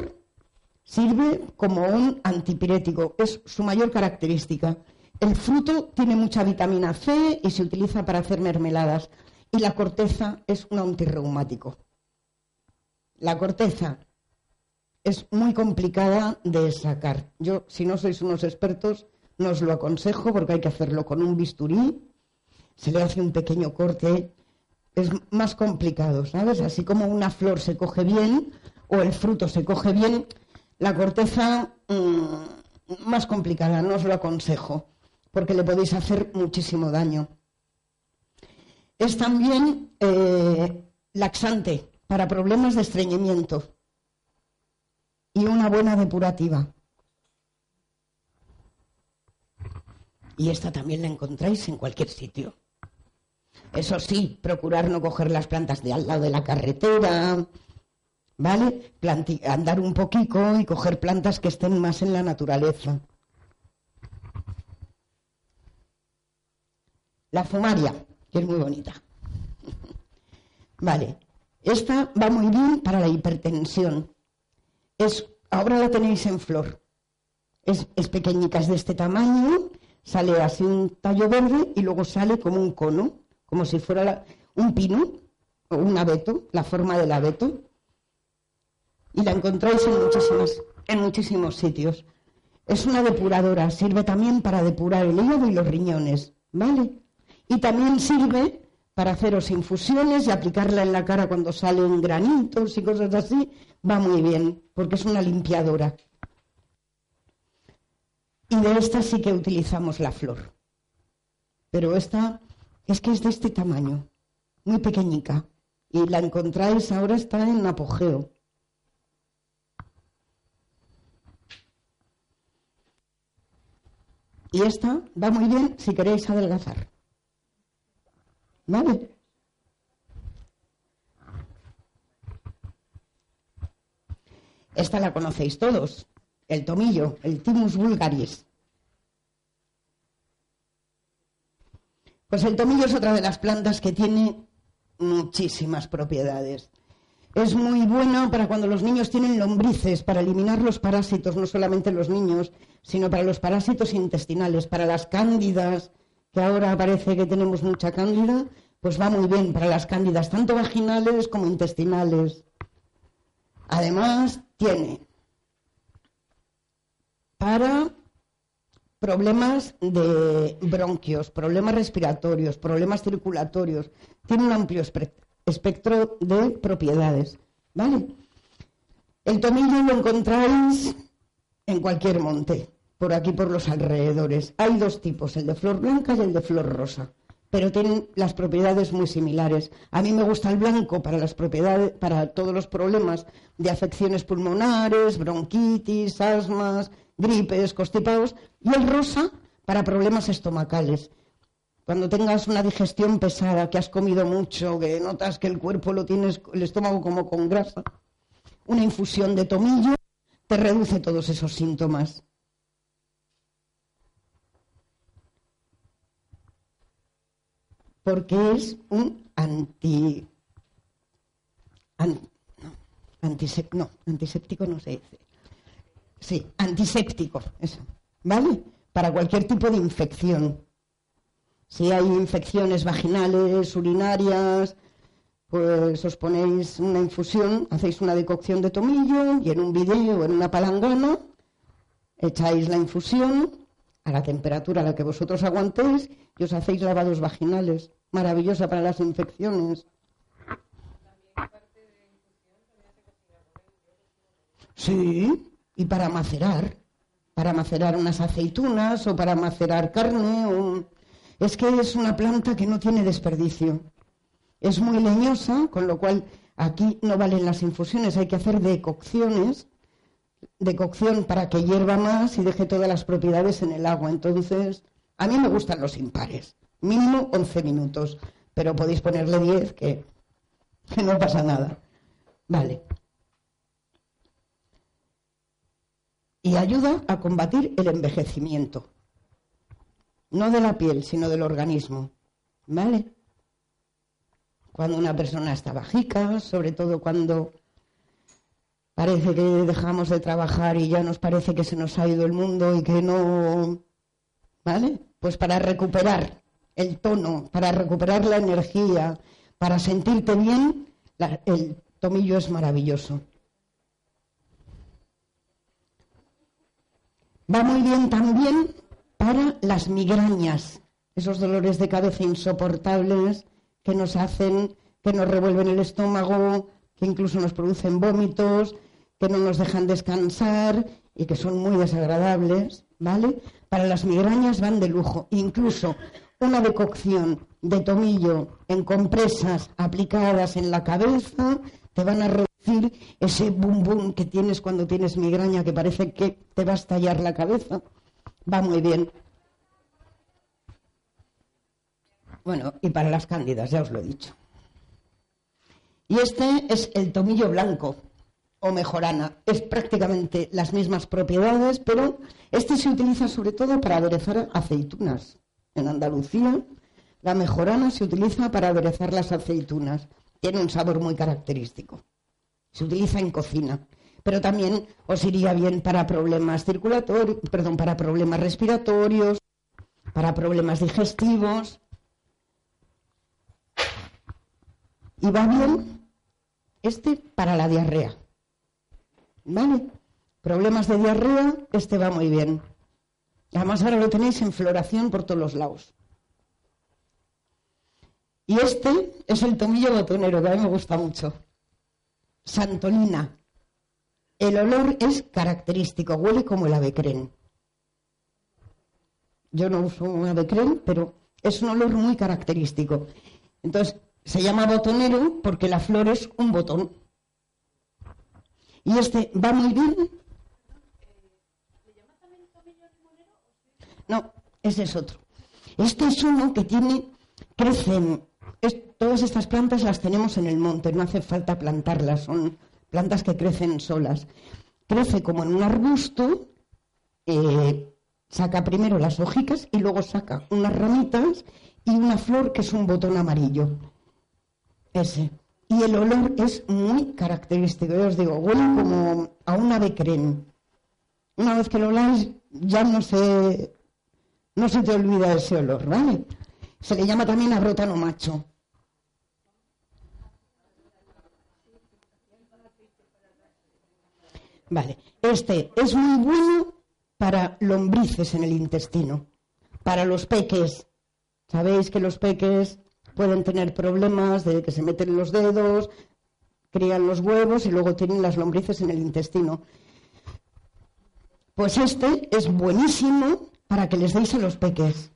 sirve como un antipirético, es su mayor característica. El fruto tiene mucha vitamina C y se utiliza para hacer mermeladas. Y la corteza es un antirreumático. La corteza es muy complicada de sacar. Yo, si no sois unos expertos, no os lo aconsejo porque hay que hacerlo con un bisturí, se le hace un pequeño corte, es más complicado, ¿sabes? Así como una flor se coge bien o el fruto se coge bien, la corteza mm, más complicada, no os lo aconsejo porque le podéis hacer muchísimo daño. Es también eh, laxante para problemas de estreñimiento y una buena depurativa. Y esta también la encontráis en cualquier sitio. Eso sí, procurar no coger las plantas de al lado de la carretera, ¿vale? andar un poquito y coger plantas que estén más en la naturaleza. La fumaria, que es muy bonita. (laughs) Vale, esta va muy bien para la hipertensión ahora la tenéis en flor. Es, es pequeñica, es de este tamaño, sale así un tallo verde y luego sale como un cono, como si fuera un pino o un abeto, la forma del abeto, y la encontráis en, muchísimas, en muchísimos sitios. Es una depuradora, sirve también para depurar el hígado y los riñones, ¿vale? Y también sirve para haceros infusiones y aplicarla en la cara cuando salen granitos y cosas así, va muy bien, porque es una limpiadora. Y de esta sí que utilizamos la flor. Pero esta es que es de este tamaño, muy pequeñica. Y la encontráis ahora, está en apogeo. Y esta va muy bien si queréis adelgazar. ¿Vale? Esta la conocéis todos, el tomillo, el Timus vulgaris. Pues el tomillo es otra de las plantas que tiene muchísimas propiedades. Es muy bueno para cuando los niños tienen lombrices, para eliminar los parásitos, no solamente los niños, sino para los parásitos intestinales, para las cándidas, que ahora parece que tenemos mucha cándida, pues va muy bien para las cándidas, tanto vaginales como intestinales. Además, tiene para problemas de bronquios, problemas respiratorios, problemas circulatorios. Tiene un amplio espectro de propiedades. ¿Vale? El tomillo lo encontráis en cualquier monte, por aquí por los alrededores. Hay dos tipos, el de flor blanca y el de flor rosa pero tienen las propiedades muy similares. A mí me gusta el blanco para las propiedades, para todos los problemas de afecciones pulmonares, bronquitis, asmas, gripes, constipados, y el rosa para problemas estomacales. Cuando tengas una digestión pesada, que has comido mucho, que notas que el cuerpo lo tienes, el estómago como con grasa, una infusión de tomillo te reduce todos esos síntomas. Porque es un anti, no, antiséptico no se dice. Sí, antiséptico, eso, ¿vale? Para cualquier tipo de infección. Si hay infecciones vaginales, urinarias, pues os ponéis una infusión, hacéis una decocción de tomillo y en un video o en una palangana echáis la infusión a la temperatura a la que vosotros aguantéis y os hacéis lavados vaginales. Maravillosa para las infecciones. Sí, y para macerar, para macerar unas aceitunas o para macerar carne. Es que es una planta que no tiene desperdicio. Es muy leñosa, con lo cual aquí no valen las infusiones, hay que hacer decocciones de cocción para que hierva más y deje todas las propiedades en el agua. Entonces, a mí me gustan los impares, mínimo 11 minutos, pero podéis ponerle 10 que, que no pasa nada. Vale. Y ayuda a combatir el envejecimiento, no de la piel, sino del organismo. ¿Vale? Cuando una persona está bajica, sobre todo cuando parece que dejamos de trabajar y ya nos parece que se nos ha ido el mundo y que no... ¿Vale? Pues para recuperar el tono, para recuperar la energía, para sentirte bien, el tomillo es maravilloso. Va muy bien también para las migrañas, esos dolores de cabeza insoportables que nos hacen, que nos revuelven el estómago, que incluso nos producen vómitos, que no nos dejan descansar y que son muy desagradables, ¿vale? Para las migrañas van de lujo. Incluso una decocción de tomillo en compresas aplicadas en la cabeza te van a reducir ese bum bum que tienes cuando tienes migraña que parece que te va a estallar la cabeza. Va muy bien. Bueno, y para las cándidas, ya os lo he dicho. Y este es el tomillo blanco o mejorana. Es prácticamente las mismas propiedades, pero este se utiliza sobre todo para aderezar aceitunas. En Andalucía, la mejorana se utiliza para aderezar las aceitunas. Tiene un sabor muy característico. Se utiliza en cocina, pero también os iría bien para problemas circulatorios, perdón, para problemas respiratorios, para problemas digestivos. y va bien este para la diarrea. ¿Vale? Problemas de diarrea, este va muy bien. Además ahora lo tenéis en floración por todos los lados. Y este es el tomillo botonero, que a mí me gusta mucho. Santolina. El olor es característico, huele como el avecren. Yo no uso un avecren, pero es un olor muy característico. Entonces, se llama botonero porque la flor es un botón. Y este va muy bien. No, ese es otro. Este es uno que tiene, crecen, todas estas plantas las tenemos en el monte, no hace falta plantarlas, son plantas que crecen solas. Crece como en un arbusto, eh, saca primero las hojitas y luego saca unas ramitas y una flor que es un botón amarillo. Ese. Y el olor es muy característico. Yo os digo, huele como a una becren. Una vez que lo oláis, ya no se, no se te olvida ese olor, ¿vale? Se le llama también abrótano macho. Vale, este es muy bueno para lombrices en el intestino, para los peques. Sabéis que los peques pueden tener problemas de que se meten los dedos, crían los huevos y luego tienen las lombrices en el intestino. Pues este es buenísimo para que les deis a los peques.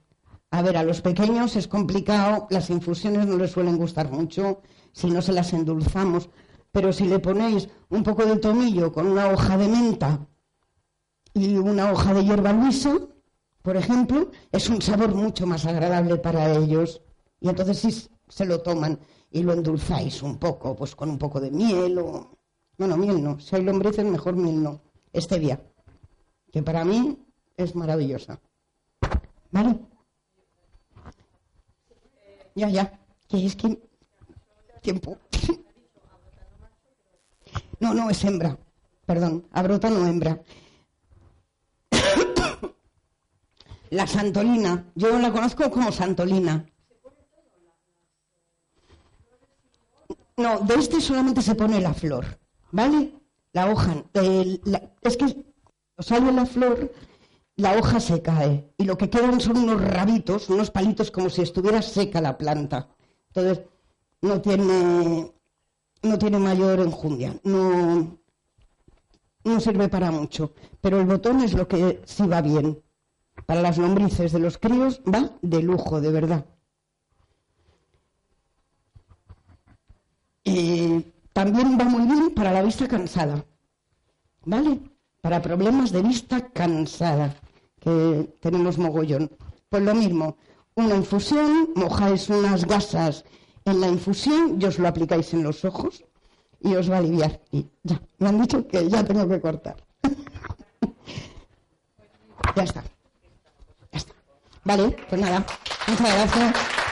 A ver, a los pequeños es complicado, las infusiones no les suelen gustar mucho si no se las endulzamos, pero si le ponéis un poco de tomillo con una hoja de menta y una hoja de hierba luisa, por ejemplo, es un sabor mucho más agradable para ellos. Y entonces sí se lo toman y lo endulzáis un poco, pues con un poco de miel o... Bueno, miel no, si hay lombrices mejor miel no, stevia, que para mí es maravillosa. ¿Vale? Ya, ya, que es que... Tiempo. (laughs) No, no, es hembra. Perdón, abrota no hembra. (coughs) La santolina, yo la conozco como santolina. No, de este solamente se pone la flor, ¿vale? La hoja. es que sale la flor, la hoja se cae y lo que quedan son unos rabitos, unos palitos como si estuviera seca la planta. Entonces, no tiene, no tiene mayor enjundia, no, no sirve para mucho. Pero el botón es lo que sí va bien. Para las lombrices de los críos va de lujo, de verdad. También va muy bien para la vista cansada, ¿vale? Para problemas de vista cansada, que tenemos mogollón. Pues lo mismo, una infusión, mojáis unas gasas en la infusión y os lo aplicáis en los ojos y os va a aliviar. Y ya, me han dicho que ya tengo que cortar. (laughs) ya está. Ya está. Vale, pues nada, muchas gracias.